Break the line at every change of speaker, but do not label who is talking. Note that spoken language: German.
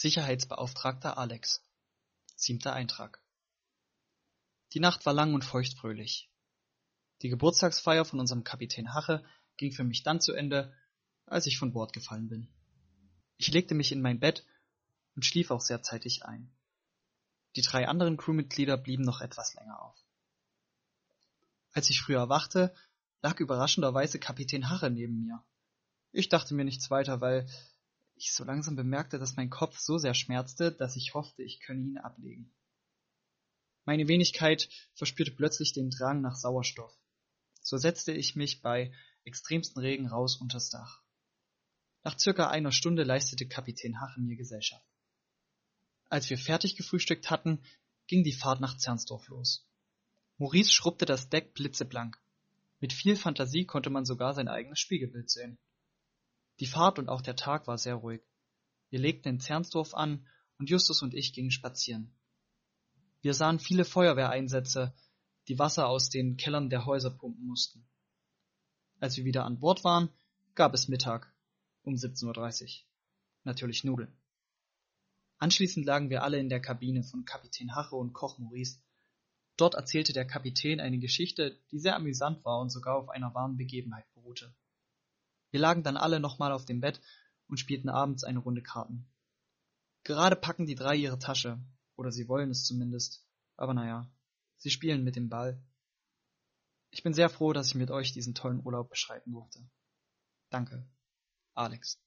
Sicherheitsbeauftragter Alex Siebter Eintrag Die Nacht war lang und feuchtfröhlich. Die Geburtstagsfeier von unserem Kapitän Hache ging für mich dann zu Ende, als ich von Bord gefallen bin. Ich legte mich in mein Bett und schlief auch sehr zeitig ein. Die drei anderen Crewmitglieder blieben noch etwas länger auf. Als ich früher erwachte, lag überraschenderweise Kapitän Hache neben mir. Ich dachte mir nichts weiter, weil ich so langsam bemerkte, dass mein Kopf so sehr schmerzte, dass ich hoffte, ich könne ihn ablegen. Meine Wenigkeit verspürte plötzlich den Drang nach Sauerstoff. So setzte ich mich bei extremsten Regen raus unters Dach. Nach circa einer Stunde leistete Kapitän Hache mir Gesellschaft. Als wir fertig gefrühstückt hatten, ging die Fahrt nach Zernsdorf los. Maurice schrubbte das Deck blitzeblank. Mit viel Fantasie konnte man sogar sein eigenes Spiegelbild sehen. Die Fahrt und auch der Tag war sehr ruhig. Wir legten in Zernsdorf an und Justus und ich gingen spazieren. Wir sahen viele Feuerwehreinsätze, die Wasser aus den Kellern der Häuser pumpen mussten. Als wir wieder an Bord waren, gab es Mittag um 17.30 Uhr. Natürlich Nudeln. Anschließend lagen wir alle in der Kabine von Kapitän Hache und Koch Maurice. Dort erzählte der Kapitän eine Geschichte, die sehr amüsant war und sogar auf einer wahren Begebenheit beruhte. Wir lagen dann alle nochmal auf dem Bett und spielten abends eine Runde Karten. Gerade packen die drei ihre Tasche, oder sie wollen es zumindest, aber naja, sie spielen mit dem Ball. Ich bin sehr froh, dass ich mit euch diesen tollen Urlaub beschreiten durfte. Danke, Alex.